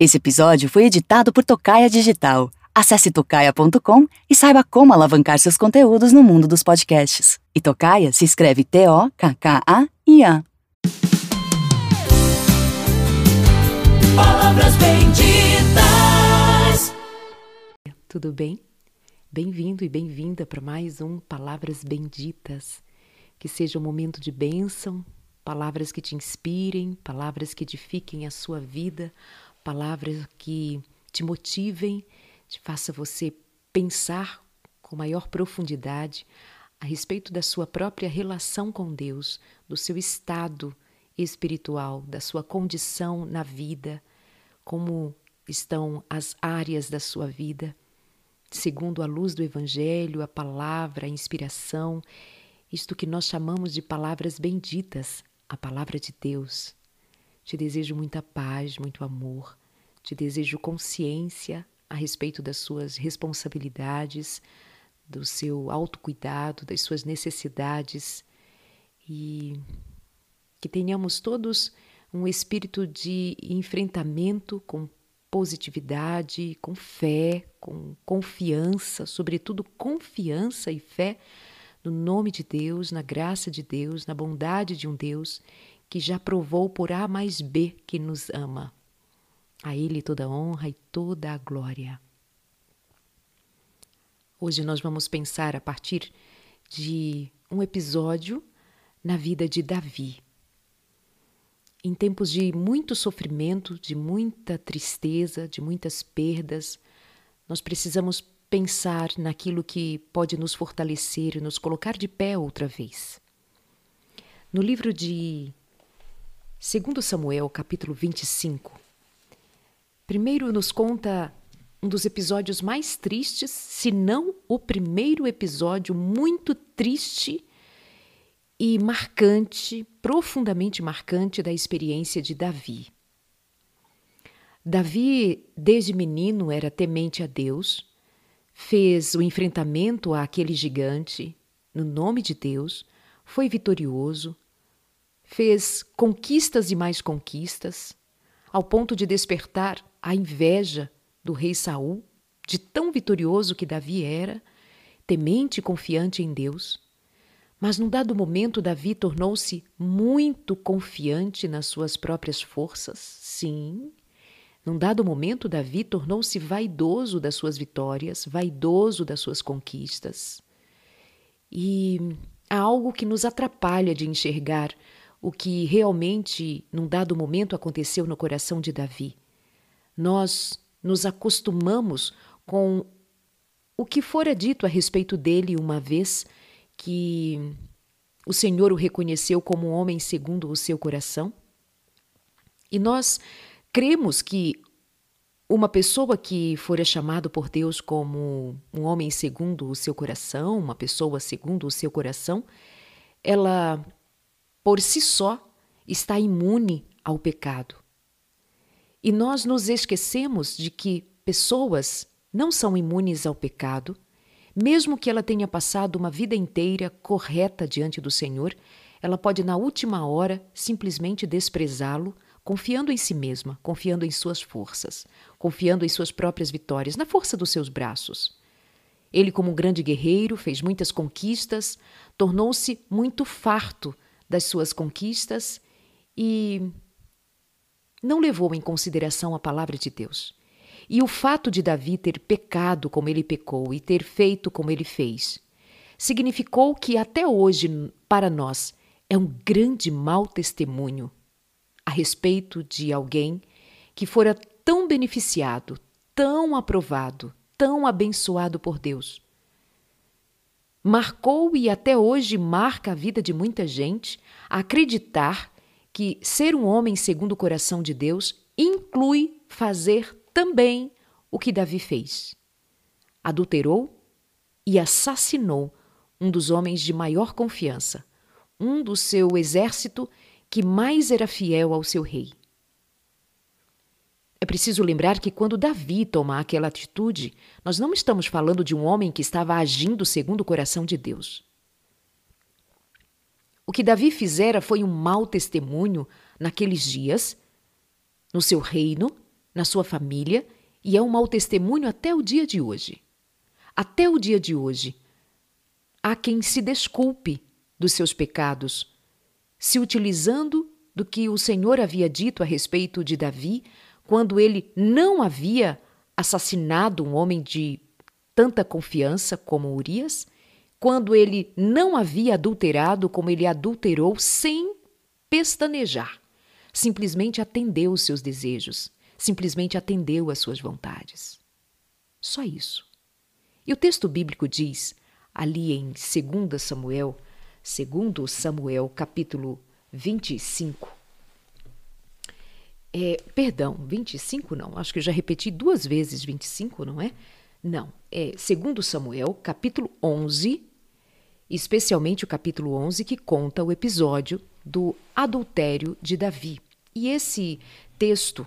Esse episódio foi editado por Tocaia Digital. Acesse tocaia.com e saiba como alavancar seus conteúdos no mundo dos podcasts. E Tocaia se escreve T-O-K-K-A-I-A. Palavras benditas. Tudo bem? Bem-vindo e bem-vinda para mais um Palavras Benditas. Que seja um momento de bênção, palavras que te inspirem, palavras que edifiquem a sua vida, palavras que te motivem, te faça você pensar com maior profundidade a respeito da sua própria relação com Deus, do seu estado espiritual, da sua condição na vida, como estão as áreas da sua vida, segundo a luz do Evangelho, a palavra, a inspiração, isto que nós chamamos de palavras benditas, a palavra de Deus. Te desejo muita paz, muito amor, te desejo consciência a respeito das suas responsabilidades, do seu autocuidado, das suas necessidades e que tenhamos todos um espírito de enfrentamento com positividade, com fé, com confiança, sobretudo confiança e fé no nome de Deus, na graça de Deus, na bondade de um Deus que já provou por A mais B que nos ama. A Ele toda a honra e toda a glória. Hoje nós vamos pensar a partir de um episódio na vida de Davi. Em tempos de muito sofrimento, de muita tristeza, de muitas perdas, nós precisamos pensar naquilo que pode nos fortalecer e nos colocar de pé outra vez. No livro de 2 Samuel, capítulo 25, primeiro nos conta um dos episódios mais tristes, se não o primeiro episódio muito triste e marcante, profundamente marcante da experiência de Davi. Davi, desde menino, era temente a Deus, fez o enfrentamento àquele gigante no nome de Deus, foi vitorioso, fez conquistas e mais conquistas, ao ponto de despertar a inveja do rei Saul, de tão vitorioso que Davi era, temente e confiante em Deus. Mas num dado momento, Davi tornou-se muito confiante nas suas próprias forças. Sim, num dado momento, Davi tornou-se vaidoso das suas vitórias, vaidoso das suas conquistas. E há algo que nos atrapalha de enxergar o que realmente, num dado momento, aconteceu no coração de Davi. Nós nos acostumamos com o que fora dito a respeito dele uma vez que o Senhor o reconheceu como um homem segundo o seu coração. E nós cremos que uma pessoa que fora chamado por Deus como um homem segundo o seu coração, uma pessoa segundo o seu coração, ela por si só está imune ao pecado. E nós nos esquecemos de que pessoas não são imunes ao pecado, mesmo que ela tenha passado uma vida inteira correta diante do Senhor, ela pode na última hora simplesmente desprezá-lo confiando em si mesma, confiando em suas forças, confiando em suas próprias vitórias, na força dos seus braços. Ele, como um grande guerreiro, fez muitas conquistas, tornou-se muito farto das suas conquistas e não levou em consideração a palavra de Deus. E o fato de Davi ter pecado como ele pecou e ter feito como ele fez, significou que até hoje, para nós, é um grande mau testemunho a respeito de alguém que fora tão beneficiado, tão aprovado, tão abençoado por Deus. Marcou e até hoje marca a vida de muita gente acreditar que ser um homem segundo o coração de Deus inclui fazer também o que Davi fez. Adulterou e assassinou um dos homens de maior confiança, um do seu exército que mais era fiel ao seu rei. É preciso lembrar que quando Davi toma aquela atitude, nós não estamos falando de um homem que estava agindo segundo o coração de Deus. O que Davi fizera foi um mau testemunho naqueles dias, no seu reino, na sua família e é um mau testemunho até o dia de hoje. Até o dia de hoje, há quem se desculpe dos seus pecados, se utilizando do que o Senhor havia dito a respeito de Davi, quando ele não havia assassinado um homem de tanta confiança como Urias, quando ele não havia adulterado como ele adulterou sem pestanejar. Simplesmente atendeu os seus desejos, simplesmente atendeu às suas vontades. Só isso. E o texto bíblico diz, ali em 2 Samuel, segundo Samuel, capítulo 25. É, perdão, 25 não, acho que eu já repeti duas vezes 25, não é? Não, é segundo Samuel, capítulo 11, especialmente o capítulo 11 que conta o episódio do adultério de Davi. E esse texto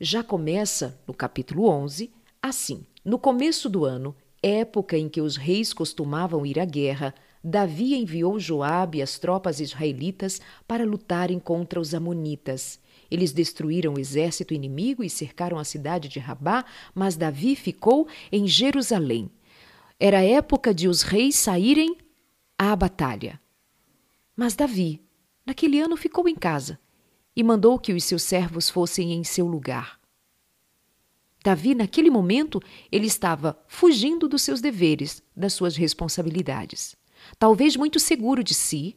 já começa no capítulo 11 assim: No começo do ano, época em que os reis costumavam ir à guerra, Davi enviou Joabe e as tropas israelitas para lutarem contra os amonitas. Eles destruíram o exército inimigo e cercaram a cidade de Rabá, mas Davi ficou em Jerusalém. Era época de os reis saírem à batalha. Mas Davi, naquele ano, ficou em casa e mandou que os seus servos fossem em seu lugar. Davi, naquele momento, ele estava fugindo dos seus deveres, das suas responsabilidades. Talvez muito seguro de si.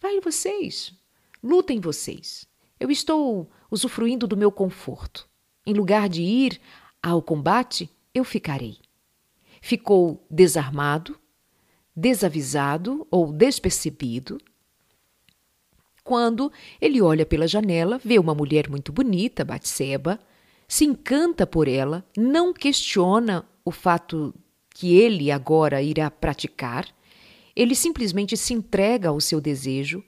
Vai vocês, lutem vocês. Eu estou usufruindo do meu conforto. Em lugar de ir ao combate, eu ficarei. Ficou desarmado, desavisado ou despercebido. Quando ele olha pela janela, vê uma mulher muito bonita, Batseba, se encanta por ela, não questiona o fato que ele agora irá praticar, ele simplesmente se entrega ao seu desejo,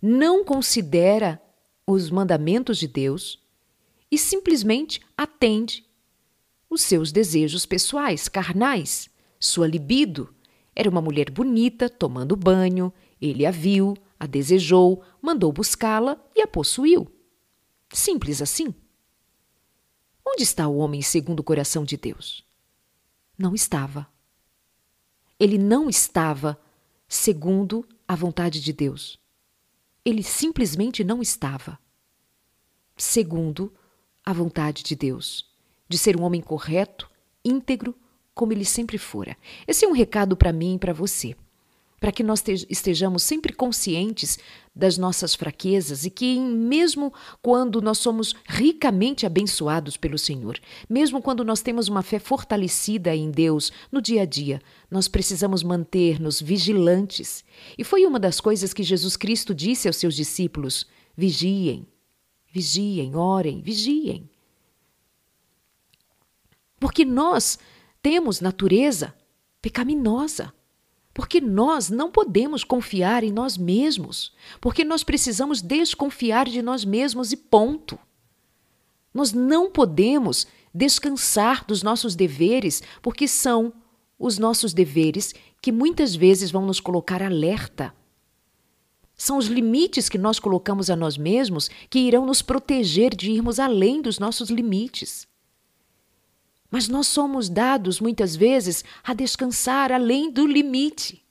não considera os mandamentos de Deus e simplesmente atende os seus desejos pessoais, carnais, sua libido. Era uma mulher bonita, tomando banho, ele a viu, a desejou, mandou buscá-la e a possuiu. Simples assim. Onde está o homem segundo o coração de Deus? Não estava. Ele não estava segundo a vontade de Deus. Ele simplesmente não estava segundo a vontade de Deus, de ser um homem correto, íntegro, como ele sempre fora. Esse é um recado para mim e para você para que nós estejamos sempre conscientes das nossas fraquezas e que, mesmo quando nós somos ricamente abençoados pelo Senhor, mesmo quando nós temos uma fé fortalecida em Deus no dia a dia, nós precisamos manter-nos vigilantes. E foi uma das coisas que Jesus Cristo disse aos seus discípulos: vigiem, vigiem, orem, vigiem. Porque nós temos natureza pecaminosa. Porque nós não podemos confiar em nós mesmos, porque nós precisamos desconfiar de nós mesmos e ponto. Nós não podemos descansar dos nossos deveres, porque são os nossos deveres que muitas vezes vão nos colocar alerta. São os limites que nós colocamos a nós mesmos que irão nos proteger de irmos além dos nossos limites. Mas nós somos dados muitas vezes a descansar além do limite.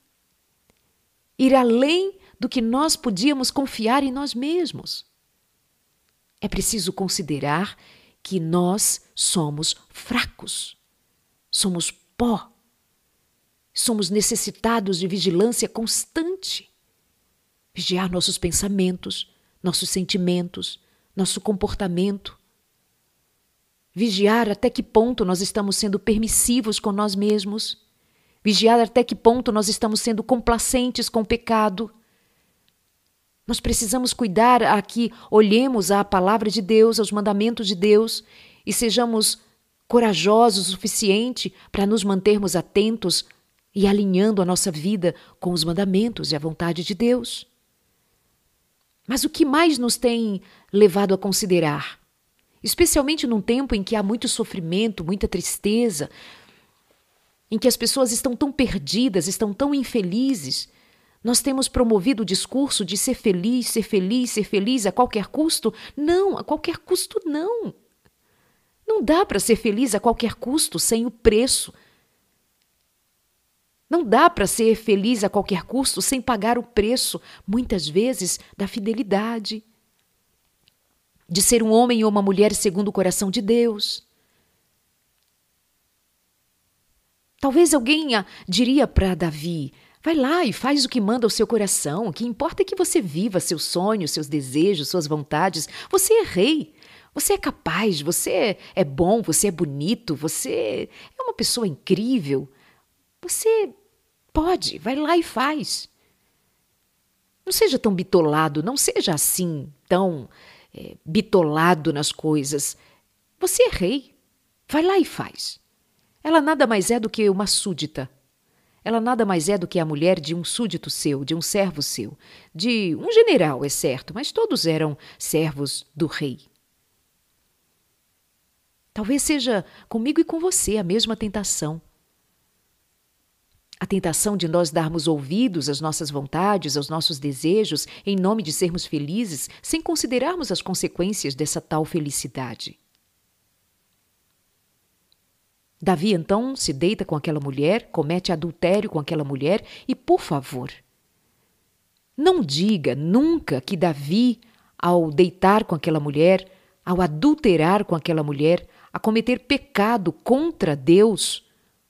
Ir além do que nós podíamos confiar em nós mesmos. É preciso considerar que nós somos fracos, somos pó, somos necessitados de vigilância constante. Vigiar nossos pensamentos, nossos sentimentos, nosso comportamento Vigiar até que ponto nós estamos sendo permissivos com nós mesmos. Vigiar até que ponto nós estamos sendo complacentes com o pecado. Nós precisamos cuidar a que olhemos à palavra de Deus, aos mandamentos de Deus e sejamos corajosos o suficiente para nos mantermos atentos e alinhando a nossa vida com os mandamentos e a vontade de Deus. Mas o que mais nos tem levado a considerar? Especialmente num tempo em que há muito sofrimento, muita tristeza, em que as pessoas estão tão perdidas, estão tão infelizes. Nós temos promovido o discurso de ser feliz, ser feliz, ser feliz a qualquer custo? Não, a qualquer custo não. Não dá para ser feliz a qualquer custo, sem o preço. Não dá para ser feliz a qualquer custo sem pagar o preço, muitas vezes, da fidelidade, de ser um homem ou uma mulher segundo o coração de Deus. Talvez alguém diria para Davi: vai lá e faz o que manda o seu coração, o que importa é que você viva seus sonhos, seus desejos, suas vontades. Você é rei. Você é capaz, você é bom, você é bonito, você é uma pessoa incrível. Você pode, vai lá e faz. Não seja tão bitolado, não seja assim, tão é, bitolado nas coisas. Você é rei, vai lá e faz. Ela nada mais é do que uma súdita. Ela nada mais é do que a mulher de um súdito seu, de um servo seu, de um general, é certo, mas todos eram servos do rei. Talvez seja comigo e com você a mesma tentação. A tentação de nós darmos ouvidos às nossas vontades, aos nossos desejos, em nome de sermos felizes, sem considerarmos as consequências dessa tal felicidade. Davi então se deita com aquela mulher, comete adultério com aquela mulher e, por favor, não diga nunca que Davi, ao deitar com aquela mulher, ao adulterar com aquela mulher, a cometer pecado contra Deus,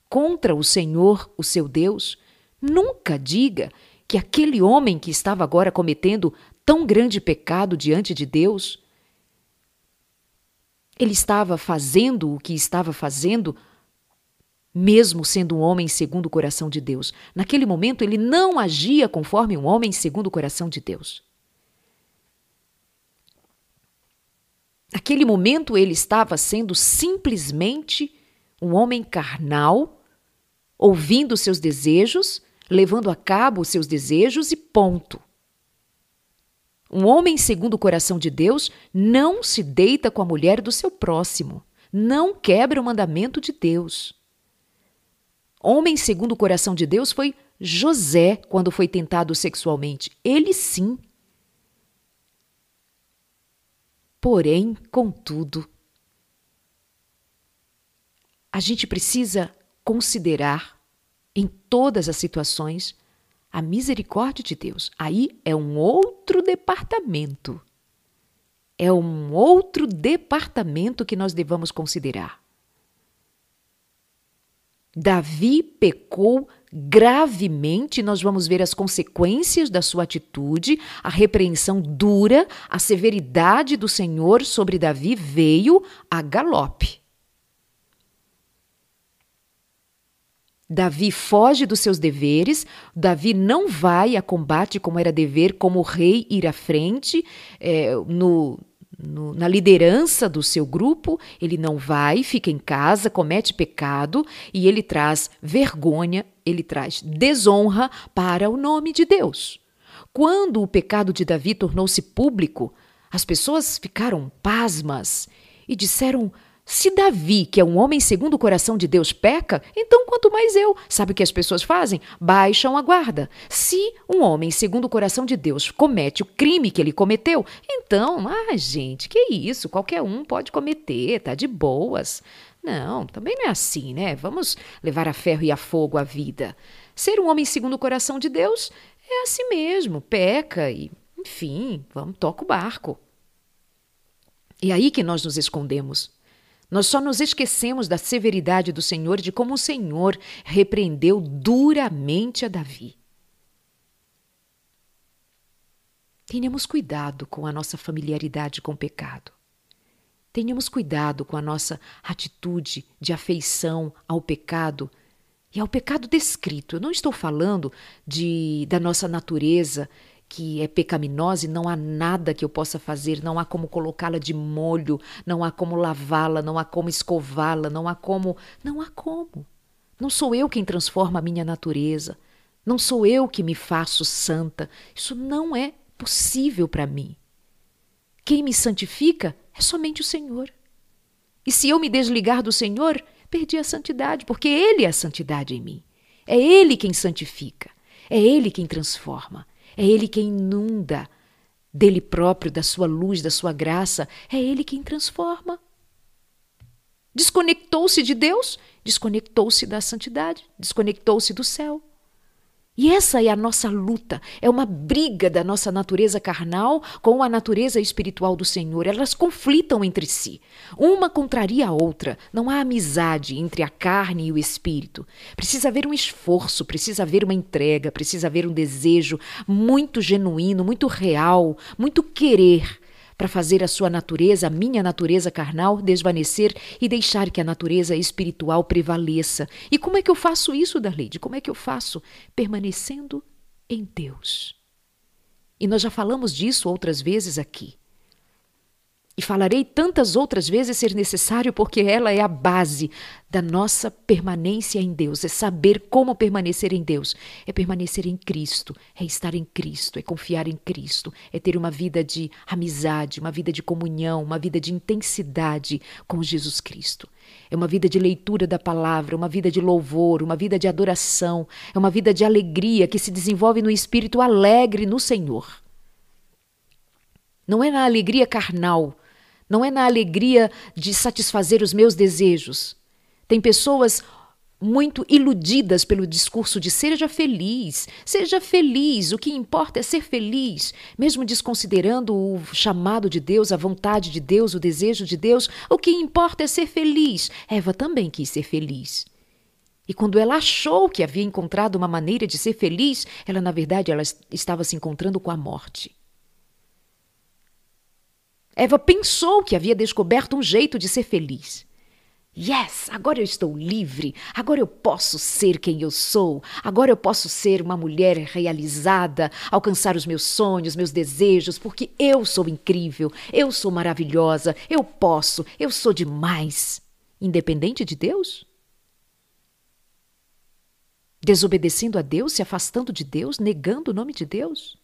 contra o Senhor, o seu Deus, nunca diga que aquele homem que estava agora cometendo tão grande pecado diante de Deus, ele estava fazendo o que estava fazendo, mesmo sendo um homem segundo o coração de Deus. Naquele momento, ele não agia conforme um homem segundo o coração de Deus. Naquele momento ele estava sendo simplesmente um homem carnal, ouvindo seus desejos, levando a cabo os seus desejos e ponto. Um homem segundo o coração de Deus não se deita com a mulher do seu próximo, não quebra o mandamento de Deus. Homem segundo o coração de Deus foi José quando foi tentado sexualmente. Ele sim Porém, contudo, a gente precisa considerar em todas as situações a misericórdia de Deus. Aí é um outro departamento. É um outro departamento que nós devamos considerar. Davi pecou gravemente, nós vamos ver as consequências da sua atitude, a repreensão dura, a severidade do Senhor sobre Davi veio a galope. Davi foge dos seus deveres, Davi não vai a combate como era dever, como rei ir à frente é, no, no, na liderança do seu grupo, ele não vai, fica em casa, comete pecado e ele traz vergonha, ele traz desonra para o nome de Deus. Quando o pecado de Davi tornou-se público, as pessoas ficaram pasmas e disseram: se Davi, que é um homem segundo o coração de Deus, peca, então quanto mais eu. Sabe o que as pessoas fazem? Baixam a guarda. Se um homem segundo o coração de Deus comete o crime que ele cometeu, então, ah, gente, que isso? Qualquer um pode cometer, tá de boas. Não, também não é assim, né? Vamos levar a ferro e a fogo a vida. Ser um homem segundo o coração de Deus é assim mesmo, peca e, enfim, vamos, toca o barco. E aí que nós nos escondemos. Nós só nos esquecemos da severidade do Senhor, de como o Senhor repreendeu duramente a Davi. Tenhamos cuidado com a nossa familiaridade com o pecado. Tenhamos cuidado com a nossa atitude de afeição ao pecado e ao pecado descrito. Eu não estou falando de da nossa natureza que é pecaminosa e não há nada que eu possa fazer, não há como colocá-la de molho, não há como lavá-la, não há como escová-la, não há como. Não há como. Não sou eu quem transforma a minha natureza. Não sou eu que me faço santa. Isso não é possível para mim. Quem me santifica é somente o Senhor. E se eu me desligar do Senhor, perdi a santidade, porque Ele é a santidade em mim. É Ele quem santifica. É Ele quem transforma. É Ele quem inunda dele próprio, da sua luz, da sua graça. É Ele quem transforma. Desconectou-se de Deus, desconectou-se da santidade, desconectou-se do céu. E essa é a nossa luta, é uma briga da nossa natureza carnal com a natureza espiritual do Senhor. Elas conflitam entre si. Uma contraria a outra. Não há amizade entre a carne e o espírito. Precisa haver um esforço, precisa haver uma entrega, precisa haver um desejo muito genuíno, muito real, muito querer para fazer a sua natureza, a minha natureza carnal, desvanecer e deixar que a natureza espiritual prevaleça. E como é que eu faço isso, Darleide? Como é que eu faço? Permanecendo em Deus. E nós já falamos disso outras vezes aqui. E falarei tantas outras vezes ser necessário, porque ela é a base da nossa permanência em Deus. É saber como permanecer em Deus. É permanecer em Cristo, é estar em Cristo, é confiar em Cristo, é ter uma vida de amizade, uma vida de comunhão, uma vida de intensidade com Jesus Cristo. É uma vida de leitura da palavra, uma vida de louvor, uma vida de adoração, é uma vida de alegria que se desenvolve no espírito alegre no Senhor. Não é na alegria carnal não é na alegria de satisfazer os meus desejos. Tem pessoas muito iludidas pelo discurso de seja feliz, seja feliz, o que importa é ser feliz, mesmo desconsiderando o chamado de Deus, a vontade de Deus, o desejo de Deus, o que importa é ser feliz. Eva também quis ser feliz. E quando ela achou que havia encontrado uma maneira de ser feliz, ela na verdade ela estava se encontrando com a morte. Eva pensou que havia descoberto um jeito de ser feliz. Yes, agora eu estou livre, agora eu posso ser quem eu sou, agora eu posso ser uma mulher realizada, alcançar os meus sonhos, meus desejos, porque eu sou incrível, eu sou maravilhosa, eu posso, eu sou demais. Independente de Deus? Desobedecendo a Deus, se afastando de Deus, negando o nome de Deus?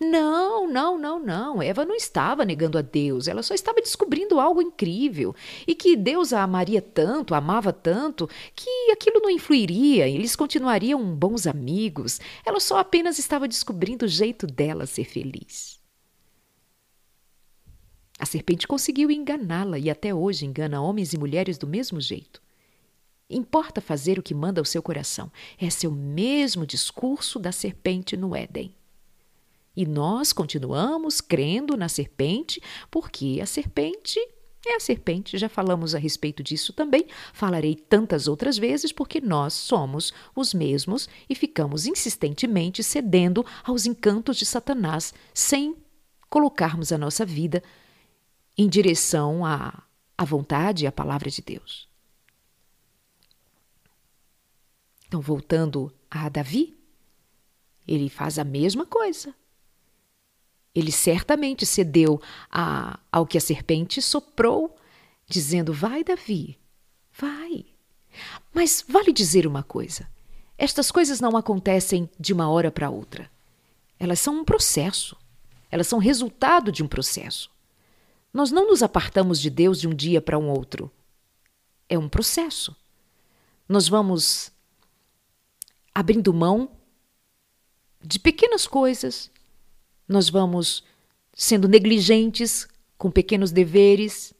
Não, não, não, não. Eva não estava negando a Deus, ela só estava descobrindo algo incrível e que Deus a amaria tanto, a amava tanto, que aquilo não influiria, eles continuariam bons amigos. Ela só apenas estava descobrindo o jeito dela ser feliz. A serpente conseguiu enganá-la e até hoje engana homens e mulheres do mesmo jeito. Importa fazer o que manda o seu coração. Esse é o mesmo discurso da serpente no Éden. E nós continuamos crendo na serpente, porque a serpente é a serpente, já falamos a respeito disso também. Falarei tantas outras vezes porque nós somos os mesmos e ficamos insistentemente cedendo aos encantos de Satanás sem colocarmos a nossa vida em direção à, à vontade e à palavra de Deus. Então, voltando a Davi, ele faz a mesma coisa. Ele certamente cedeu a, ao que a serpente soprou, dizendo: Vai, Davi, vai. Mas vale dizer uma coisa: estas coisas não acontecem de uma hora para outra. Elas são um processo. Elas são resultado de um processo. Nós não nos apartamos de Deus de um dia para um outro. É um processo. Nós vamos abrindo mão de pequenas coisas, nós vamos sendo negligentes com pequenos deveres,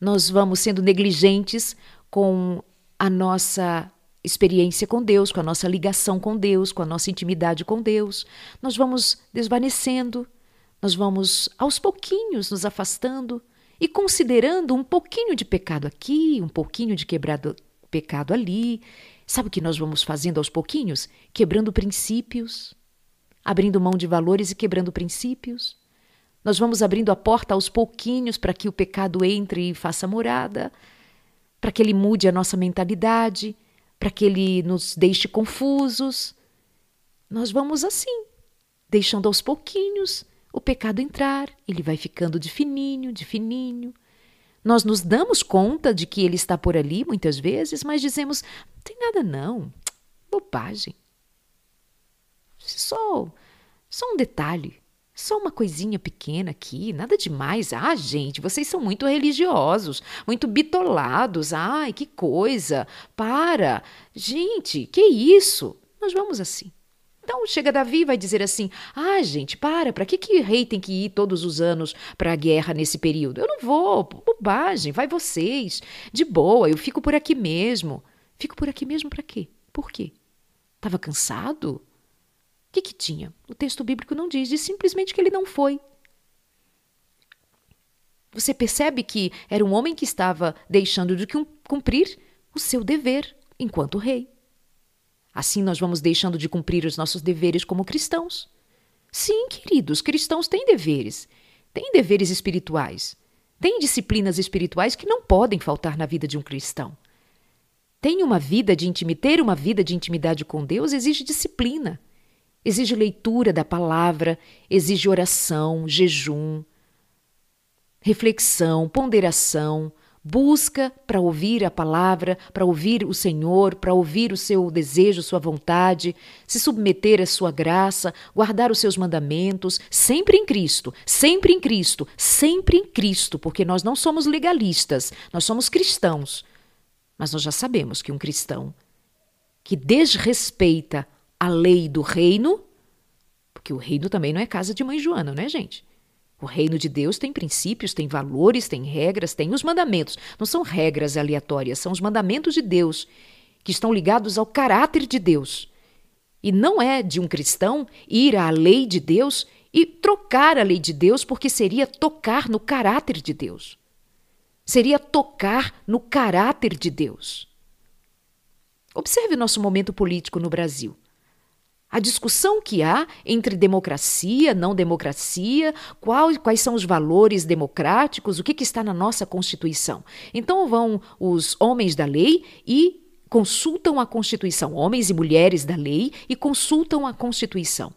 nós vamos sendo negligentes com a nossa experiência com Deus, com a nossa ligação com Deus, com a nossa intimidade com Deus. Nós vamos desvanecendo, nós vamos aos pouquinhos nos afastando e considerando um pouquinho de pecado aqui, um pouquinho de quebrado pecado ali. Sabe o que nós vamos fazendo aos pouquinhos? Quebrando princípios, abrindo mão de valores e quebrando princípios. Nós vamos abrindo a porta aos pouquinhos para que o pecado entre e faça morada, para que ele mude a nossa mentalidade, para que ele nos deixe confusos. Nós vamos assim, deixando aos pouquinhos o pecado entrar, ele vai ficando de fininho, de fininho. Nós nos damos conta de que ele está por ali muitas vezes, mas dizemos: não tem nada não, bobagem. Só, só um detalhe. Só uma coisinha pequena aqui, nada demais. Ah, gente, vocês são muito religiosos, muito bitolados. Ai, que coisa. Para. Gente, que isso? Nós vamos assim. Então chega Davi e vai dizer assim: Ah, gente, para, para que, que rei tem que ir todos os anos para a guerra nesse período? Eu não vou, bobagem, vai vocês, de boa, eu fico por aqui mesmo. Fico por aqui mesmo para quê? Por quê? Estava cansado? Que, que tinha? O texto bíblico não diz, diz simplesmente que ele não foi. Você percebe que era um homem que estava deixando de cumprir o seu dever enquanto rei. Assim nós vamos deixando de cumprir os nossos deveres como cristãos. Sim, queridos, cristãos têm deveres. Têm deveres espirituais. Têm disciplinas espirituais que não podem faltar na vida de um cristão. Tem uma vida de intimidade, ter uma vida de intimidade com Deus exige disciplina. Exige leitura da palavra, exige oração, jejum, reflexão, ponderação, busca para ouvir a palavra, para ouvir o Senhor, para ouvir o seu desejo, sua vontade, se submeter à sua graça, guardar os seus mandamentos, sempre em Cristo, sempre em Cristo, sempre em Cristo, porque nós não somos legalistas, nós somos cristãos. Mas nós já sabemos que um cristão que desrespeita a lei do reino, porque o reino também não é casa de mãe Joana, né, gente? O reino de Deus tem princípios, tem valores, tem regras, tem os mandamentos. Não são regras aleatórias, são os mandamentos de Deus, que estão ligados ao caráter de Deus. E não é de um cristão ir à lei de Deus e trocar a lei de Deus, porque seria tocar no caráter de Deus. Seria tocar no caráter de Deus. Observe nosso momento político no Brasil a discussão que há entre democracia, não democracia, qual, quais são os valores democráticos, o que, que está na nossa Constituição. Então vão os homens da lei e consultam a Constituição, homens e mulheres da lei, e consultam a Constituição.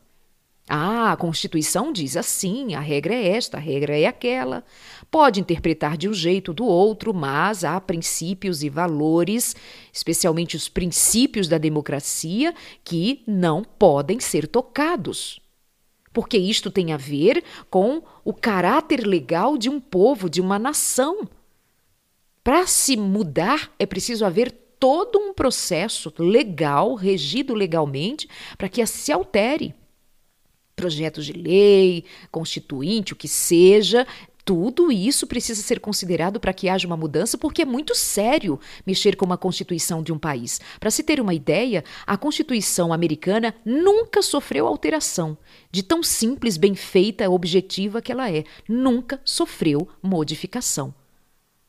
Ah, a Constituição diz assim, a regra é esta, a regra é aquela. Pode interpretar de um jeito ou do outro, mas há princípios e valores, especialmente os princípios da democracia, que não podem ser tocados. Porque isto tem a ver com o caráter legal de um povo, de uma nação. Para se mudar, é preciso haver todo um processo legal, regido legalmente, para que se altere projetos de lei, constituinte, o que seja, tudo isso precisa ser considerado para que haja uma mudança, porque é muito sério mexer com uma constituição de um país. Para se ter uma ideia, a Constituição americana nunca sofreu alteração, de tão simples, bem feita, objetiva que ela é. Nunca sofreu modificação.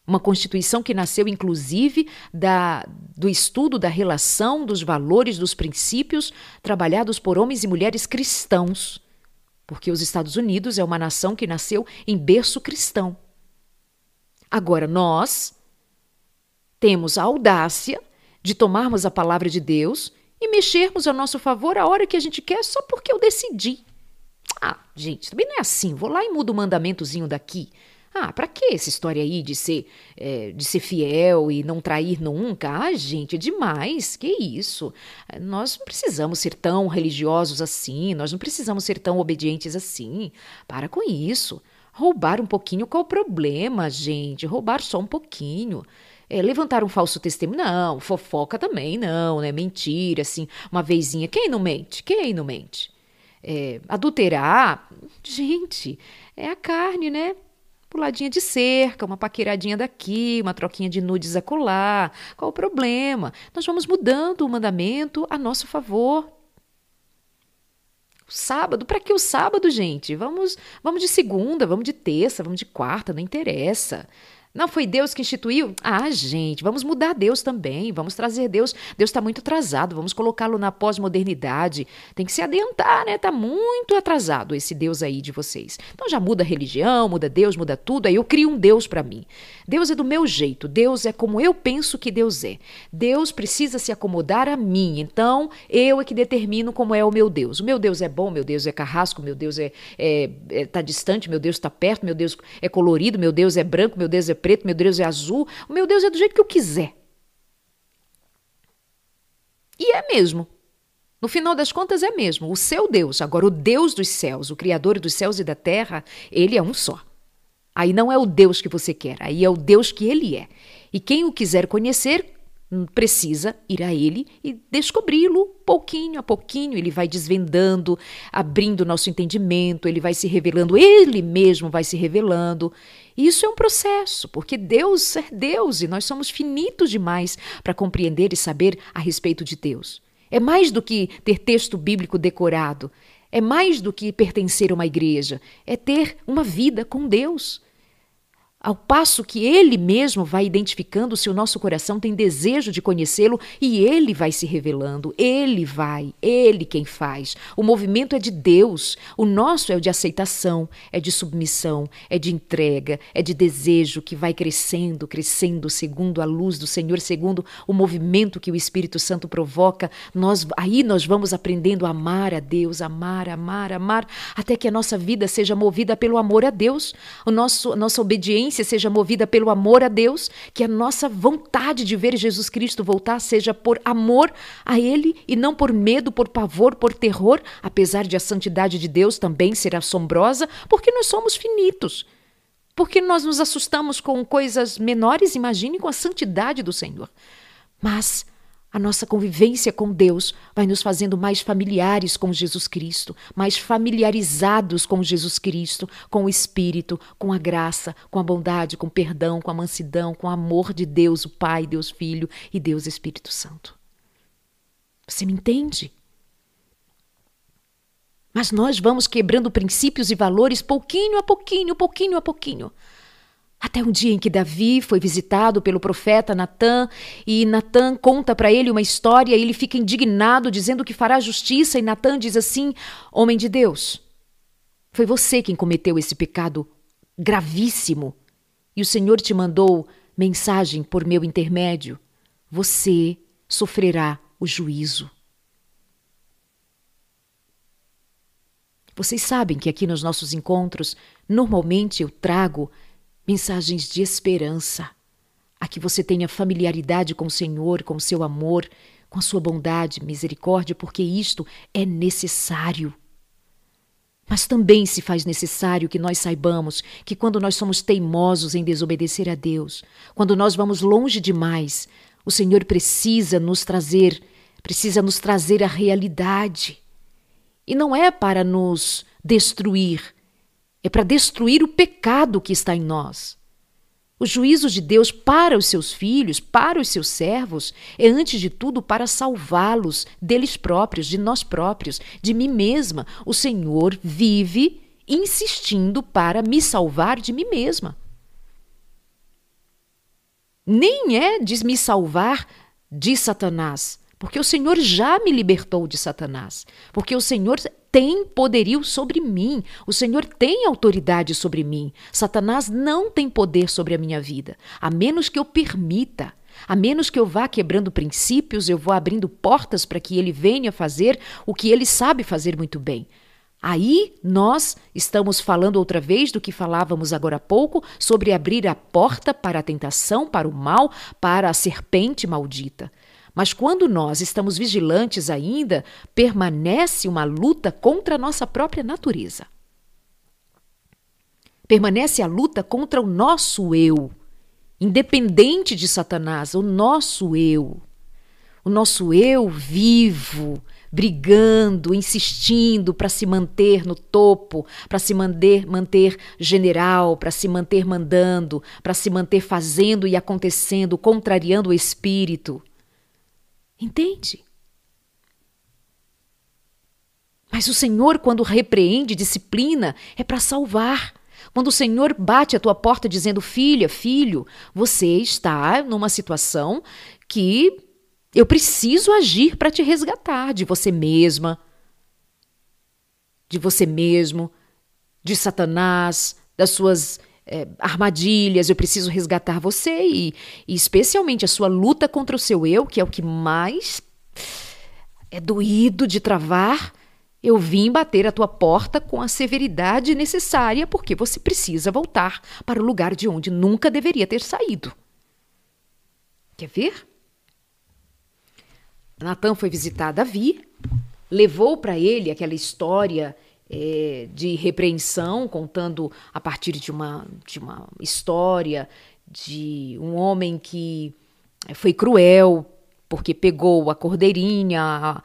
Uma Constituição que nasceu, inclusive, da, do estudo da relação, dos valores, dos princípios trabalhados por homens e mulheres cristãos porque os Estados Unidos é uma nação que nasceu em berço cristão. Agora, nós temos a audácia de tomarmos a palavra de Deus e mexermos a nosso favor a hora que a gente quer só porque eu decidi. Ah, gente, também não é assim. Vou lá e mudo o mandamentozinho daqui. Ah, para que essa história aí de ser, é, de ser fiel e não trair nunca? Ah, gente, é demais. Que isso? Nós não precisamos ser tão religiosos assim, nós não precisamos ser tão obedientes assim. Para com isso. Roubar um pouquinho, qual o problema, gente? Roubar só um pouquinho. É, levantar um falso testemunho, não. Fofoca também, não, né? Mentira, assim, uma vezinha. Quem não mente? Quem não mente? É, adulterar, gente, é a carne, né? Puladinha de cerca, uma paqueradinha daqui, uma troquinha de nudes acolá. Qual o problema? Nós vamos mudando o mandamento a nosso favor. O sábado, para que o sábado, gente? Vamos, vamos de segunda, vamos de terça, vamos de quarta, não interessa. Não foi Deus que instituiu? Ah, gente, vamos mudar Deus também, vamos trazer Deus. Deus está muito atrasado, vamos colocá-lo na pós-modernidade. Tem que se adiantar, né? Está muito atrasado esse Deus aí de vocês. Então já muda a religião, muda Deus, muda tudo. Aí eu crio um Deus para mim. Deus é do meu jeito, Deus é como eu penso que Deus é. Deus precisa se acomodar a mim, então eu é que determino como é o meu Deus. O meu Deus é bom, meu Deus é carrasco, meu Deus é, é, é tá distante, meu Deus está perto, meu Deus é colorido, meu Deus é branco, meu Deus é preto, meu Deus é azul, o meu Deus é do jeito que eu quiser. E é mesmo. No final das contas, é mesmo. O seu Deus, agora o Deus dos céus, o Criador dos céus e da terra, ele é um só. Aí não é o Deus que você quer, aí é o Deus que ele é. E quem o quiser conhecer, precisa ir a ele e descobri-lo pouquinho a pouquinho. Ele vai desvendando, abrindo nosso entendimento, ele vai se revelando, ele mesmo vai se revelando. E isso é um processo, porque Deus é Deus e nós somos finitos demais para compreender e saber a respeito de Deus. É mais do que ter texto bíblico decorado, é mais do que pertencer a uma igreja, é ter uma vida com Deus. Ao passo que ele mesmo vai identificando se o nosso coração tem desejo de conhecê-lo e ele vai se revelando, ele vai, ele quem faz. O movimento é de Deus, o nosso é o de aceitação, é de submissão, é de entrega, é de desejo que vai crescendo, crescendo segundo a luz do Senhor, segundo o movimento que o Espírito Santo provoca. Nós aí nós vamos aprendendo a amar a Deus, amar, amar, amar, até que a nossa vida seja movida pelo amor a Deus, o nosso nossa obediência obediência seja movida pelo amor a Deus, que a nossa vontade de ver Jesus Cristo voltar seja por amor a Ele e não por medo, por pavor, por terror, apesar de a santidade de Deus também ser assombrosa, porque nós somos finitos. Porque nós nos assustamos com coisas menores, imagine com a santidade do Senhor. Mas a nossa convivência com Deus vai nos fazendo mais familiares com Jesus Cristo, mais familiarizados com Jesus Cristo, com o Espírito, com a graça, com a bondade, com o perdão, com a mansidão, com o amor de Deus, o Pai, Deus Filho e Deus Espírito Santo. Você me entende? Mas nós vamos quebrando princípios e valores pouquinho a pouquinho, pouquinho a pouquinho. Até um dia em que Davi foi visitado pelo profeta Natã e Natã conta para ele uma história e ele fica indignado, dizendo que fará justiça, e Natã diz assim: Homem de Deus, foi você quem cometeu esse pecado gravíssimo e o Senhor te mandou mensagem por meu intermédio. Você sofrerá o juízo. Vocês sabem que aqui nos nossos encontros, normalmente eu trago mensagens de esperança, a que você tenha familiaridade com o Senhor, com o seu amor, com a sua bondade, misericórdia, porque isto é necessário. Mas também se faz necessário que nós saibamos que quando nós somos teimosos em desobedecer a Deus, quando nós vamos longe demais, o Senhor precisa nos trazer, precisa nos trazer a realidade. E não é para nos destruir, é para destruir o pecado que está em nós. O juízo de Deus para os seus filhos, para os seus servos, é antes de tudo para salvá-los deles próprios, de nós próprios, de mim mesma. O Senhor vive insistindo para me salvar de mim mesma. Nem é de me salvar de Satanás, porque o Senhor já me libertou de Satanás, porque o Senhor tem poderio sobre mim, o Senhor tem autoridade sobre mim. Satanás não tem poder sobre a minha vida, a menos que eu permita. A menos que eu vá quebrando princípios, eu vou abrindo portas para que ele venha fazer o que ele sabe fazer muito bem. Aí nós estamos falando outra vez do que falávamos agora há pouco sobre abrir a porta para a tentação, para o mal, para a serpente maldita. Mas quando nós estamos vigilantes ainda, permanece uma luta contra a nossa própria natureza. Permanece a luta contra o nosso eu, independente de Satanás, o nosso eu. O nosso eu vivo, brigando, insistindo para se manter no topo, para se manter, manter general, para se manter mandando, para se manter fazendo e acontecendo, contrariando o espírito. Entende? Mas o Senhor, quando repreende, disciplina, é para salvar. Quando o Senhor bate a tua porta dizendo: Filha, filho, você está numa situação que eu preciso agir para te resgatar de você mesma, de você mesmo, de Satanás, das suas é, armadilhas, eu preciso resgatar você e, e especialmente a sua luta contra o seu eu, que é o que mais é doído de travar. Eu vim bater a tua porta com a severidade necessária porque você precisa voltar para o lugar de onde nunca deveria ter saído. Quer ver? Natan foi visitar Davi, levou para ele aquela história é, de repreensão, contando a partir de uma, de uma história de um homem que foi cruel, porque pegou a cordeirinha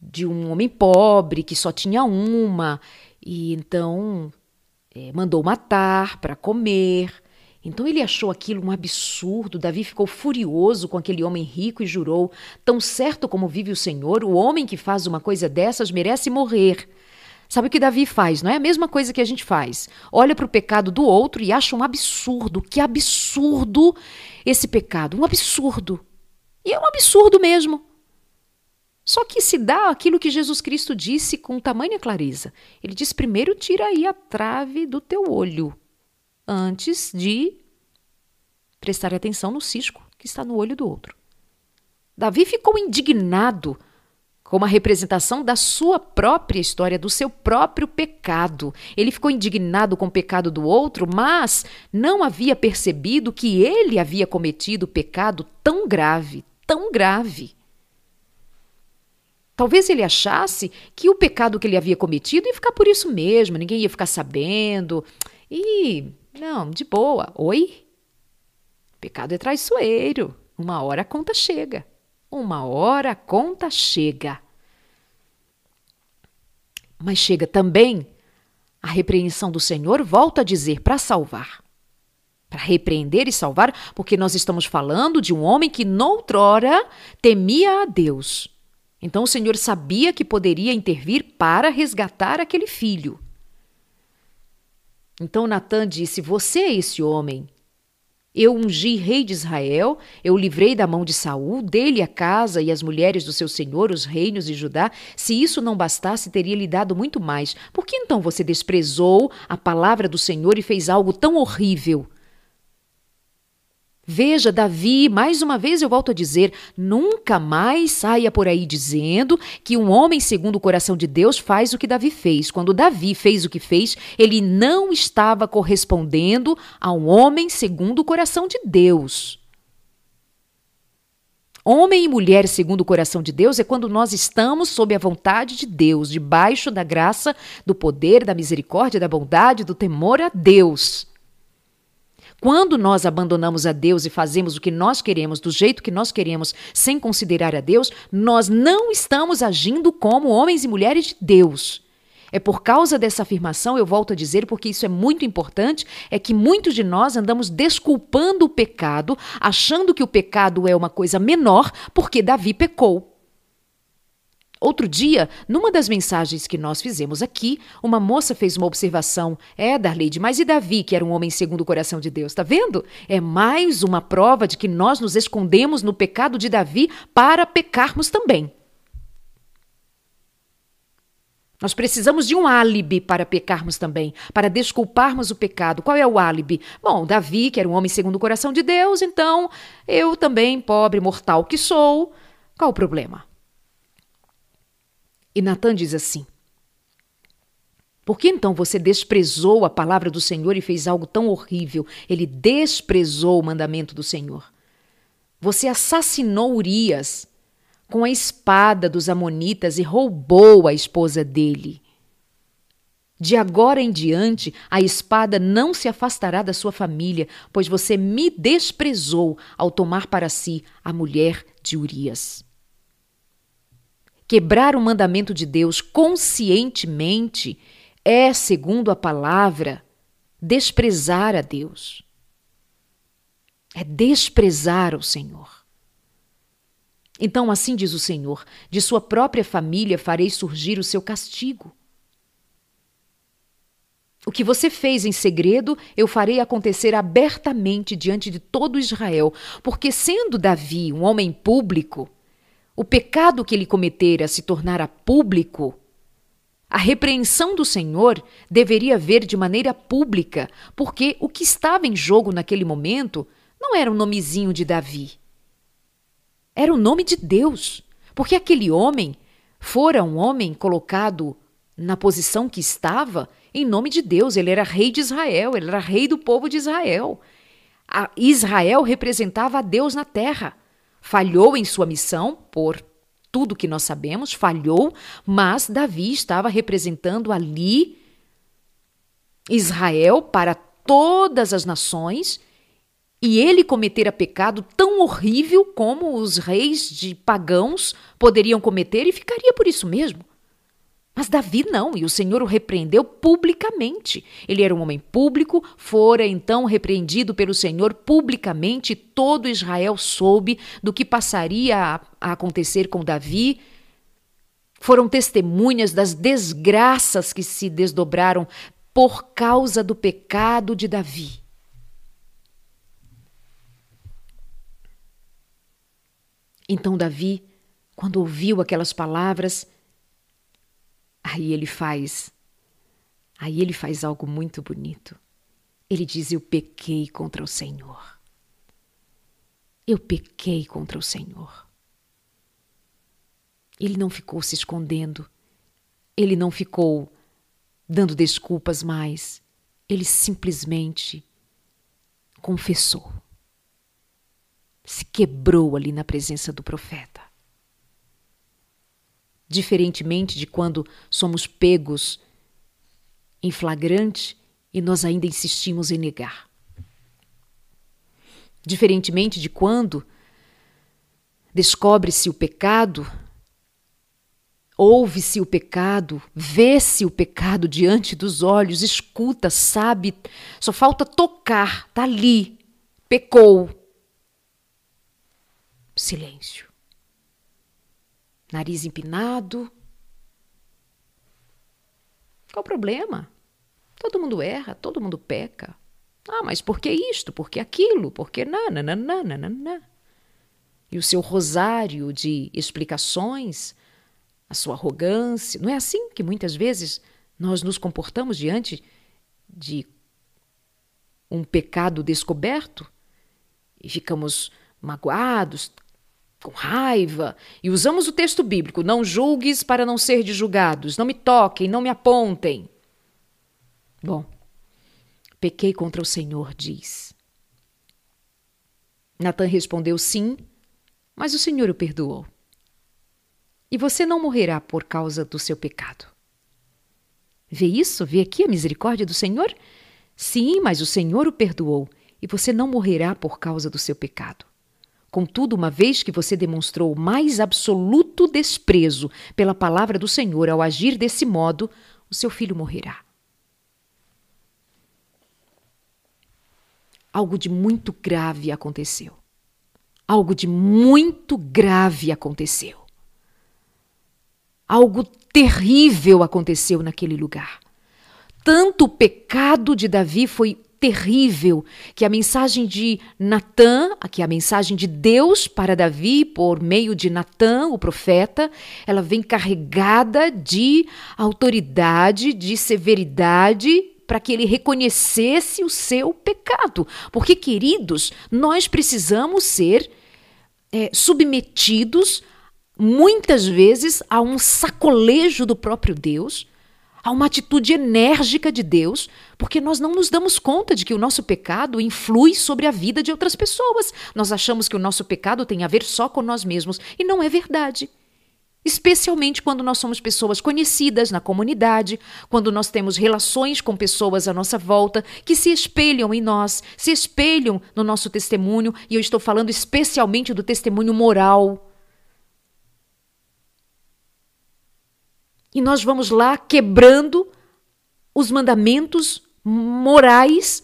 de um homem pobre que só tinha uma, e então é, mandou matar para comer. Então ele achou aquilo um absurdo. Davi ficou furioso com aquele homem rico e jurou: Tão certo como vive o Senhor, o homem que faz uma coisa dessas merece morrer. Sabe o que Davi faz? Não é a mesma coisa que a gente faz. Olha para o pecado do outro e acha um absurdo. Que absurdo esse pecado. Um absurdo. E é um absurdo mesmo. Só que se dá aquilo que Jesus Cristo disse com tamanha clareza. Ele diz: primeiro tira aí a trave do teu olho, antes de prestar atenção no cisco que está no olho do outro. Davi ficou indignado com uma representação da sua própria história, do seu próprio pecado. Ele ficou indignado com o pecado do outro, mas não havia percebido que ele havia cometido pecado tão grave, tão grave. Talvez ele achasse que o pecado que ele havia cometido ia ficar por isso mesmo, ninguém ia ficar sabendo. E, não, de boa. Oi? Pecado é traiçoeiro. Uma hora a conta chega. Uma hora a conta chega. Mas chega também a repreensão do Senhor, volta a dizer, para salvar. Para repreender e salvar, porque nós estamos falando de um homem que noutrora temia a Deus então o Senhor sabia que poderia intervir para resgatar aquele filho. Então Natã disse: Você é esse homem. Eu ungi rei de Israel, eu livrei da mão de Saul, dele a casa e as mulheres do seu senhor, os reinos de Judá. Se isso não bastasse, teria lhe dado muito mais. Por que então você desprezou a palavra do Senhor e fez algo tão horrível? Veja, Davi, mais uma vez eu volto a dizer, nunca mais saia por aí dizendo que um homem segundo o coração de Deus faz o que Davi fez. Quando Davi fez o que fez, ele não estava correspondendo a um homem segundo o coração de Deus. Homem e mulher segundo o coração de Deus é quando nós estamos sob a vontade de Deus, debaixo da graça, do poder, da misericórdia, da bondade, do temor a Deus. Quando nós abandonamos a Deus e fazemos o que nós queremos, do jeito que nós queremos, sem considerar a Deus, nós não estamos agindo como homens e mulheres de Deus. É por causa dessa afirmação, eu volto a dizer, porque isso é muito importante, é que muitos de nós andamos desculpando o pecado, achando que o pecado é uma coisa menor, porque Davi pecou. Outro dia, numa das mensagens que nós fizemos aqui, uma moça fez uma observação. É, Darleide, mas e Davi, que era um homem segundo o coração de Deus? Tá vendo? É mais uma prova de que nós nos escondemos no pecado de Davi para pecarmos também. Nós precisamos de um álibi para pecarmos também, para desculparmos o pecado. Qual é o álibi? Bom, Davi, que era um homem segundo o coração de Deus, então eu também, pobre mortal que sou, qual o problema? E Natan diz assim: Por que então você desprezou a palavra do Senhor e fez algo tão horrível? Ele desprezou o mandamento do Senhor. Você assassinou Urias com a espada dos Amonitas e roubou a esposa dele. De agora em diante, a espada não se afastará da sua família, pois você me desprezou ao tomar para si a mulher de Urias. Quebrar o mandamento de Deus conscientemente é, segundo a palavra, desprezar a Deus. É desprezar o Senhor. Então, assim diz o Senhor: de sua própria família farei surgir o seu castigo. O que você fez em segredo, eu farei acontecer abertamente diante de todo Israel, porque, sendo Davi um homem público, o pecado que ele cometera se tornara público, a repreensão do Senhor deveria ver de maneira pública, porque o que estava em jogo naquele momento não era o nomezinho de Davi. Era o nome de Deus, porque aquele homem fora um homem colocado na posição que estava em nome de Deus. Ele era rei de Israel, ele era rei do povo de Israel. A Israel representava a Deus na terra falhou em sua missão, por tudo que nós sabemos, falhou, mas Davi estava representando ali Israel para todas as nações e ele cometera pecado tão horrível como os reis de pagãos poderiam cometer e ficaria por isso mesmo. Mas Davi não, e o Senhor o repreendeu publicamente. Ele era um homem público, fora então repreendido pelo Senhor publicamente, todo Israel soube do que passaria a, acontecer com Davi. Foram testemunhas das desgraças que se desdobraram por causa do pecado de Davi. Então Davi, quando ouviu aquelas palavras, aí ele faz aí ele faz algo muito bonito. Ele diz: Eu pequei contra o Senhor. Eu pequei contra o Senhor. Ele não ficou se escondendo. Ele não ficou dando desculpas mais. Ele simplesmente confessou se quebrou ali na presença do profeta. Diferentemente de quando somos pegos em flagrante e nós ainda insistimos em negar. Diferentemente de quando descobre-se o pecado, ouve-se o pecado, vê-se o pecado diante dos olhos, escuta, sabe, só falta tocar, tá ali, pecou, silêncio. Nariz empinado. Qual o problema? Todo mundo erra, todo mundo peca. Ah, mas por que isto? Por que aquilo? Por que nananana? E o seu rosário de explicações, a sua arrogância. Não é assim que muitas vezes nós nos comportamos diante de um pecado descoberto e ficamos magoados, com raiva, e usamos o texto bíblico: não julgues para não ser de julgados, não me toquem, não me apontem. Bom, pequei contra o Senhor, diz. Natan respondeu sim, mas o Senhor o perdoou. E você não morrerá por causa do seu pecado. Vê isso? Vê aqui a misericórdia do Senhor? Sim, mas o Senhor o perdoou, e você não morrerá por causa do seu pecado. Contudo, uma vez que você demonstrou o mais absoluto desprezo pela palavra do Senhor ao agir desse modo, o seu filho morrerá. Algo de muito grave aconteceu. Algo de muito grave aconteceu. Algo terrível aconteceu naquele lugar. Tanto o pecado de Davi foi terrível que a mensagem de Natã, que a mensagem de Deus para Davi por meio de Natã, o profeta, ela vem carregada de autoridade, de severidade para que ele reconhecesse o seu pecado. Porque, queridos, nós precisamos ser é, submetidos muitas vezes a um sacolejo do próprio Deus Há uma atitude enérgica de Deus, porque nós não nos damos conta de que o nosso pecado influi sobre a vida de outras pessoas. Nós achamos que o nosso pecado tem a ver só com nós mesmos, e não é verdade. Especialmente quando nós somos pessoas conhecidas na comunidade, quando nós temos relações com pessoas à nossa volta que se espelham em nós, se espelham no nosso testemunho, e eu estou falando especialmente do testemunho moral E nós vamos lá quebrando os mandamentos morais,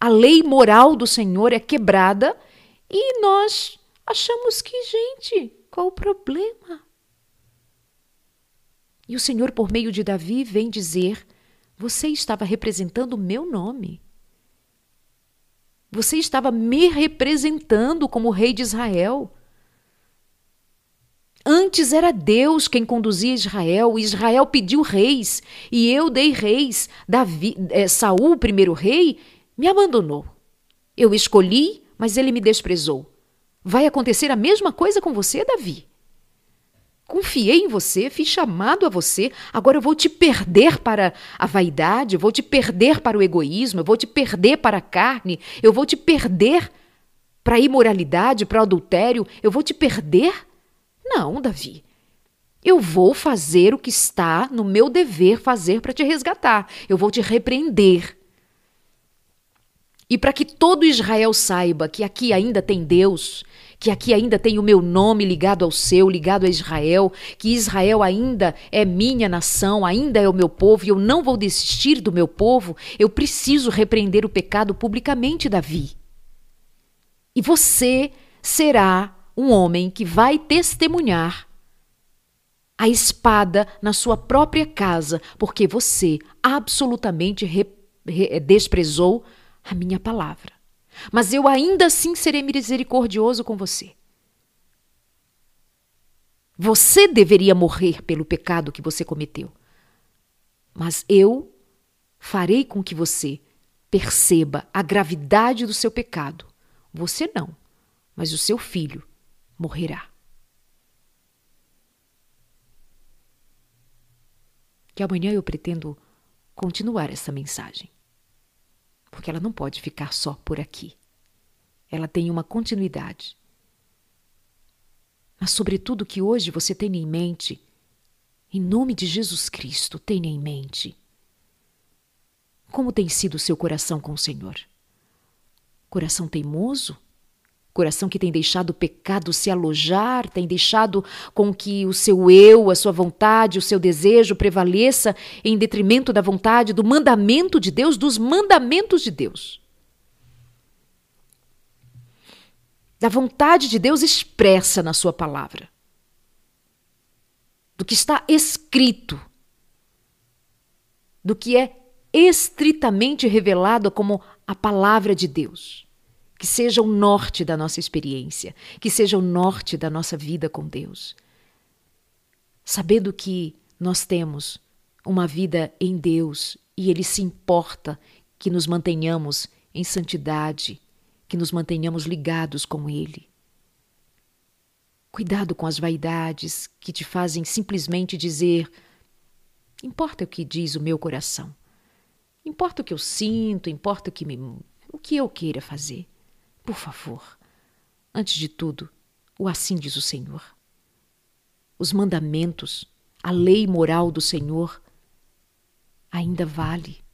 a lei moral do Senhor é quebrada e nós achamos que, gente, qual o problema? E o Senhor, por meio de Davi, vem dizer: Você estava representando o meu nome. Você estava me representando como rei de Israel. Antes era Deus quem conduzia Israel, Israel pediu reis, e eu dei reis. Davi, é, Saul, o primeiro rei, me abandonou. Eu escolhi, mas ele me desprezou. Vai acontecer a mesma coisa com você, Davi. Confiei em você, fiz chamado a você, agora eu vou te perder para a vaidade, eu vou te perder para o egoísmo, eu vou te perder para a carne, eu vou te perder para a imoralidade, para o adultério, eu vou te perder não, Davi. Eu vou fazer o que está no meu dever fazer para te resgatar. Eu vou te repreender. E para que todo Israel saiba que aqui ainda tem Deus, que aqui ainda tem o meu nome ligado ao seu, ligado a Israel, que Israel ainda é minha nação, ainda é o meu povo e eu não vou desistir do meu povo, eu preciso repreender o pecado publicamente, Davi. E você será um homem que vai testemunhar a espada na sua própria casa, porque você absolutamente desprezou a minha palavra. Mas eu ainda assim serei misericordioso com você. Você deveria morrer pelo pecado que você cometeu. Mas eu farei com que você perceba a gravidade do seu pecado. Você não, mas o seu filho morrerá. Que amanhã eu pretendo continuar essa mensagem porque ela não pode ficar só por aqui. Ela tem uma continuidade. Mas, sobretudo, que hoje você tenha em mente, em nome de Jesus Cristo, tenha em mente como tem sido o seu coração com o Senhor. Coração teimoso? Coração que tem deixado o pecado se alojar, tem deixado com que o seu eu, a sua vontade, o seu desejo prevaleça em detrimento da vontade, do mandamento de Deus, dos mandamentos de Deus. Da vontade de Deus expressa na sua palavra. Do que está escrito. Do que é estritamente revelado como a palavra de Deus que seja o norte da nossa experiência, que seja o norte da nossa vida com Deus. Sabendo que nós temos uma vida em Deus e Ele se importa que nos mantenhamos em santidade, que nos mantenhamos ligados com Ele. Cuidado com as vaidades que te fazem simplesmente dizer: importa o que diz o meu coração, importa o que eu sinto, importa o que, me, o que eu queira fazer. Por favor, antes de tudo, o assim diz o Senhor. Os mandamentos, a lei moral do Senhor ainda vale.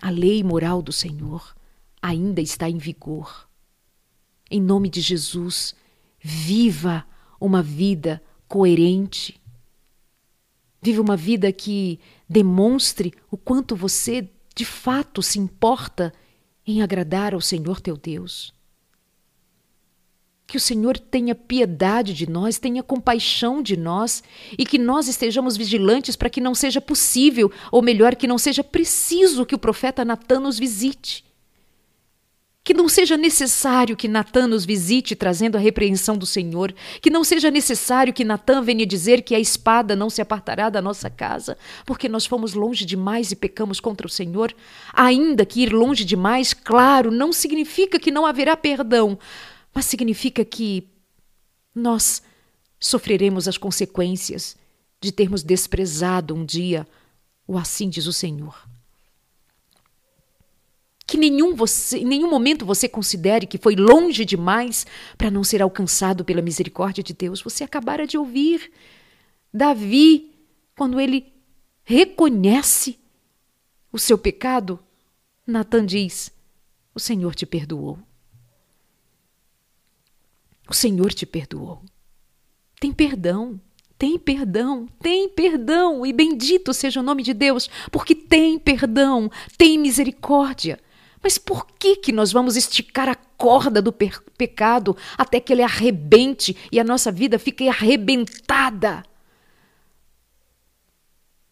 A lei moral do Senhor ainda está em vigor. Em nome de Jesus, viva uma vida coerente. Viva uma vida que demonstre o quanto você de fato se importa em agradar ao Senhor teu Deus. Que o Senhor tenha piedade de nós, tenha compaixão de nós e que nós estejamos vigilantes para que não seja possível, ou melhor, que não seja preciso que o profeta Natan nos visite que não seja necessário que Natã nos visite trazendo a repreensão do Senhor, que não seja necessário que Natã venha dizer que a espada não se apartará da nossa casa, porque nós fomos longe demais e pecamos contra o Senhor. Ainda que ir longe demais, claro, não significa que não haverá perdão, mas significa que nós sofreremos as consequências de termos desprezado um dia o assim diz o Senhor que nenhum você, em nenhum momento você considere que foi longe demais para não ser alcançado pela misericórdia de Deus. Você acabara de ouvir Davi, quando ele reconhece o seu pecado, Natan diz: O Senhor te perdoou. O Senhor te perdoou. Tem perdão, tem perdão, tem perdão, e bendito seja o nome de Deus, porque tem perdão, tem misericórdia. Mas por que, que nós vamos esticar a corda do pecado até que ele arrebente e a nossa vida fique arrebentada?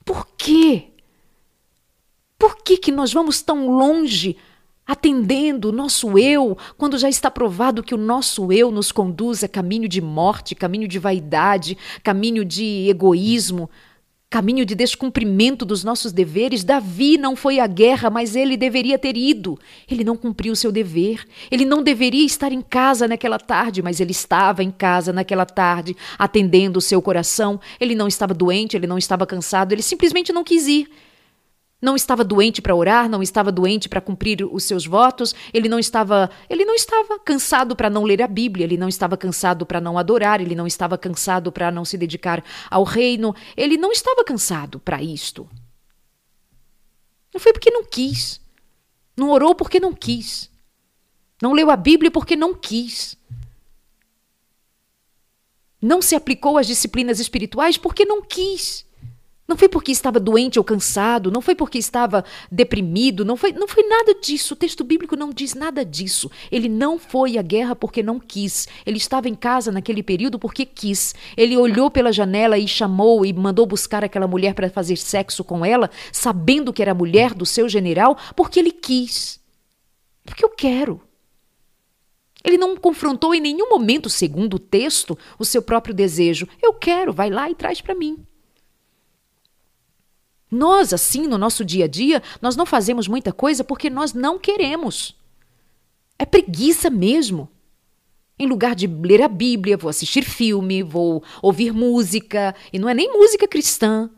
Por quê? Por que, que nós vamos tão longe atendendo o nosso eu, quando já está provado que o nosso eu nos conduz a caminho de morte, caminho de vaidade, caminho de egoísmo? Caminho de descumprimento dos nossos deveres. Davi não foi à guerra, mas ele deveria ter ido. Ele não cumpriu seu dever. Ele não deveria estar em casa naquela tarde, mas ele estava em casa naquela tarde, atendendo o seu coração. Ele não estava doente, ele não estava cansado, ele simplesmente não quis ir. Não estava doente para orar, não estava doente para cumprir os seus votos, ele não estava, ele não estava cansado para não ler a Bíblia, ele não estava cansado para não adorar, ele não estava cansado para não se dedicar ao reino, ele não estava cansado para isto. Não foi porque não quis. Não orou porque não quis. Não leu a Bíblia porque não quis. Não se aplicou às disciplinas espirituais porque não quis. Não foi porque estava doente ou cansado, não foi porque estava deprimido, não foi, não foi nada disso. O texto bíblico não diz nada disso. Ele não foi à guerra porque não quis. Ele estava em casa naquele período porque quis. Ele olhou pela janela e chamou e mandou buscar aquela mulher para fazer sexo com ela, sabendo que era a mulher do seu general, porque ele quis. Porque eu quero. Ele não confrontou em nenhum momento, segundo o texto, o seu próprio desejo. Eu quero, vai lá e traz para mim. Nós, assim, no nosso dia a dia, nós não fazemos muita coisa porque nós não queremos. É preguiça mesmo. Em lugar de ler a Bíblia, vou assistir filme, vou ouvir música, e não é nem música cristã.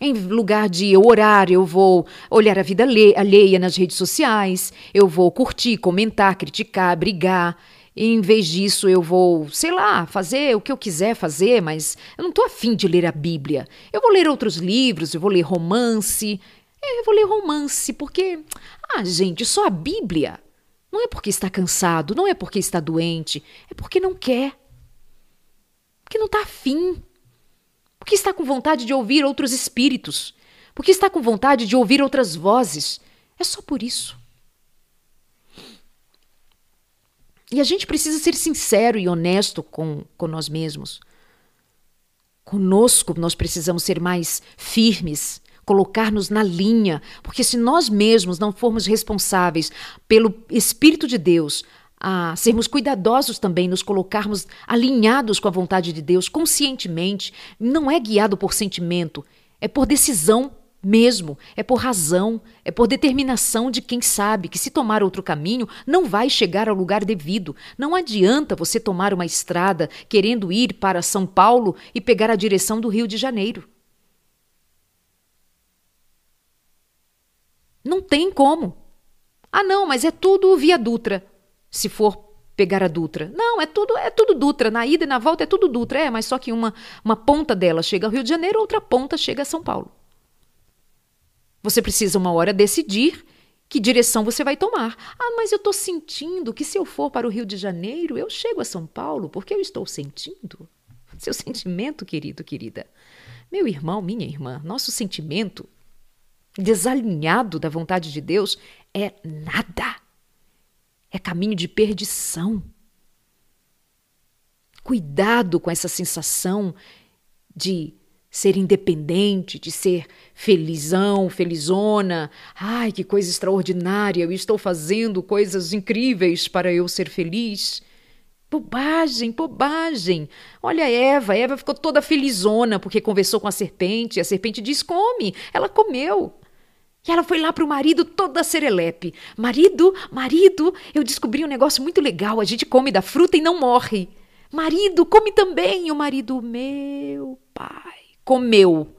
Em lugar de eu orar, eu vou olhar a vida alheia nas redes sociais, eu vou curtir, comentar, criticar, brigar. Em vez disso, eu vou, sei lá, fazer o que eu quiser fazer, mas eu não estou afim de ler a Bíblia. Eu vou ler outros livros, eu vou ler romance. É, eu vou ler romance, porque. Ah, gente, só a Bíblia. Não é porque está cansado, não é porque está doente, é porque não quer. Porque não está afim. Porque está com vontade de ouvir outros espíritos. Porque está com vontade de ouvir outras vozes. É só por isso. E a gente precisa ser sincero e honesto com, com nós mesmos. Conosco, nós precisamos ser mais firmes, colocar-nos na linha, porque se nós mesmos não formos responsáveis pelo Espírito de Deus, a sermos cuidadosos também, nos colocarmos alinhados com a vontade de Deus conscientemente, não é guiado por sentimento, é por decisão mesmo, é por razão, é por determinação de quem sabe que se tomar outro caminho não vai chegar ao lugar devido. Não adianta você tomar uma estrada querendo ir para São Paulo e pegar a direção do Rio de Janeiro. Não tem como. Ah, não, mas é tudo via Dutra. Se for pegar a Dutra. Não, é tudo, é tudo Dutra. Na ida e na volta é tudo Dutra. É, mas só que uma, uma ponta dela chega ao Rio de Janeiro, outra ponta chega a São Paulo. Você precisa uma hora decidir que direção você vai tomar. Ah, mas eu estou sentindo que se eu for para o Rio de Janeiro, eu chego a São Paulo, porque eu estou sentindo. Seu sentimento, querido, querida. Meu irmão, minha irmã, nosso sentimento desalinhado da vontade de Deus é nada. É caminho de perdição. Cuidado com essa sensação de ser independente, de ser felizão, felizona. Ai, que coisa extraordinária! Eu estou fazendo coisas incríveis para eu ser feliz. Bobagem, bobagem. Olha Eva, Eva ficou toda felizona porque conversou com a serpente. A serpente diz: come. Ela comeu. E ela foi lá para o marido toda serelepe. Marido, marido, eu descobri um negócio muito legal. A gente come da fruta e não morre. Marido, come também. E o marido, meu pai comeu.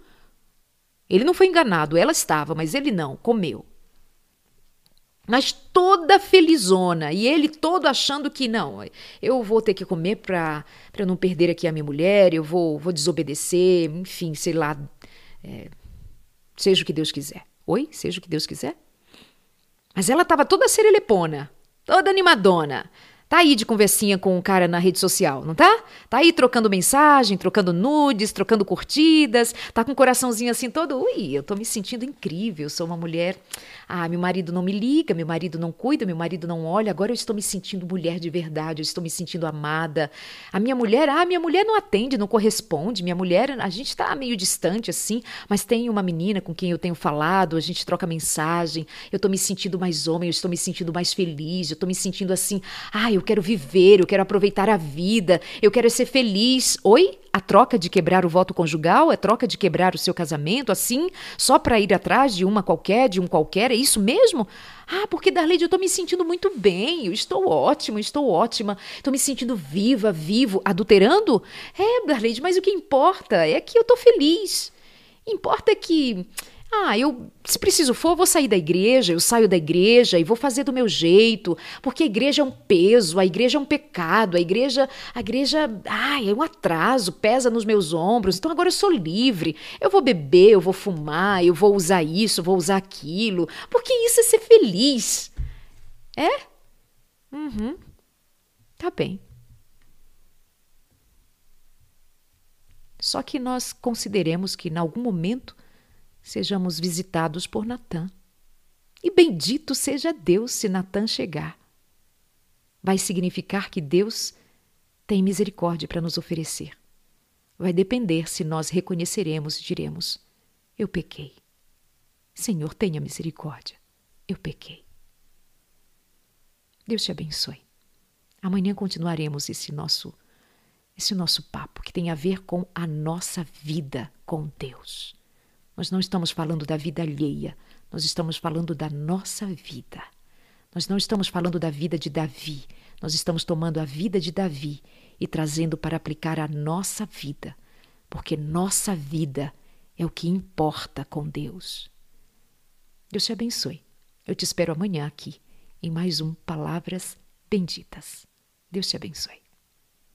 Ele não foi enganado, ela estava, mas ele não, comeu. Mas toda felizona, e ele todo achando que não, eu vou ter que comer para não perder aqui a minha mulher, eu vou, vou desobedecer, enfim, sei lá, é, seja o que Deus quiser. Oi? Seja o que Deus quiser? Mas ela estava toda serelepona, toda animadona. Tá aí de conversinha com um cara na rede social, não tá? Tá aí trocando mensagem, trocando nudes, trocando curtidas, tá com o coraçãozinho assim todo, ui, eu tô me sentindo incrível, sou uma mulher. Ah, meu marido não me liga, meu marido não cuida, meu marido não olha, agora eu estou me sentindo mulher de verdade, eu estou me sentindo amada. A minha mulher, ah, minha mulher não atende, não corresponde, minha mulher, a gente tá meio distante assim, mas tem uma menina com quem eu tenho falado, a gente troca mensagem, eu tô me sentindo mais homem, eu estou me sentindo mais feliz, eu tô me sentindo assim, ah, quero viver, eu quero aproveitar a vida, eu quero ser feliz. Oi? A troca de quebrar o voto conjugal, a troca de quebrar o seu casamento, assim, só para ir atrás de uma qualquer, de um qualquer, é isso mesmo? Ah, porque Darlene, eu estou me sentindo muito bem, eu estou ótima, estou ótima, estou me sentindo viva, vivo, adulterando? É, Darlene, mas o que importa é que eu estou feliz. Importa que Ah, eu, se preciso for, vou sair da igreja, eu saio da igreja e vou fazer do meu jeito, porque a igreja é um peso, a igreja é um pecado, a igreja, a igreja, ai, é um atraso, pesa nos meus ombros. Então agora eu sou livre. Eu vou beber, eu vou fumar, eu vou usar isso, vou usar aquilo, porque isso é ser feliz. É? Uhum. Tá bem. Só que nós consideremos que, em algum momento, sejamos visitados por Natã. E bendito seja Deus se Natã chegar. Vai significar que Deus tem misericórdia para nos oferecer. Vai depender se nós reconheceremos e diremos: Eu pequei. Senhor, tenha misericórdia. Eu pequei. Deus te abençoe. Amanhã continuaremos esse nosso esse nosso papo que tem a ver com a nossa vida com Deus. Nós não estamos falando da vida alheia, nós estamos falando da nossa vida. Nós não estamos falando da vida de Davi, nós estamos tomando a vida de Davi e trazendo para aplicar a nossa vida, porque nossa vida é o que importa com Deus. Deus te abençoe. Eu te espero amanhã aqui em mais um Palavras Benditas. Deus te abençoe.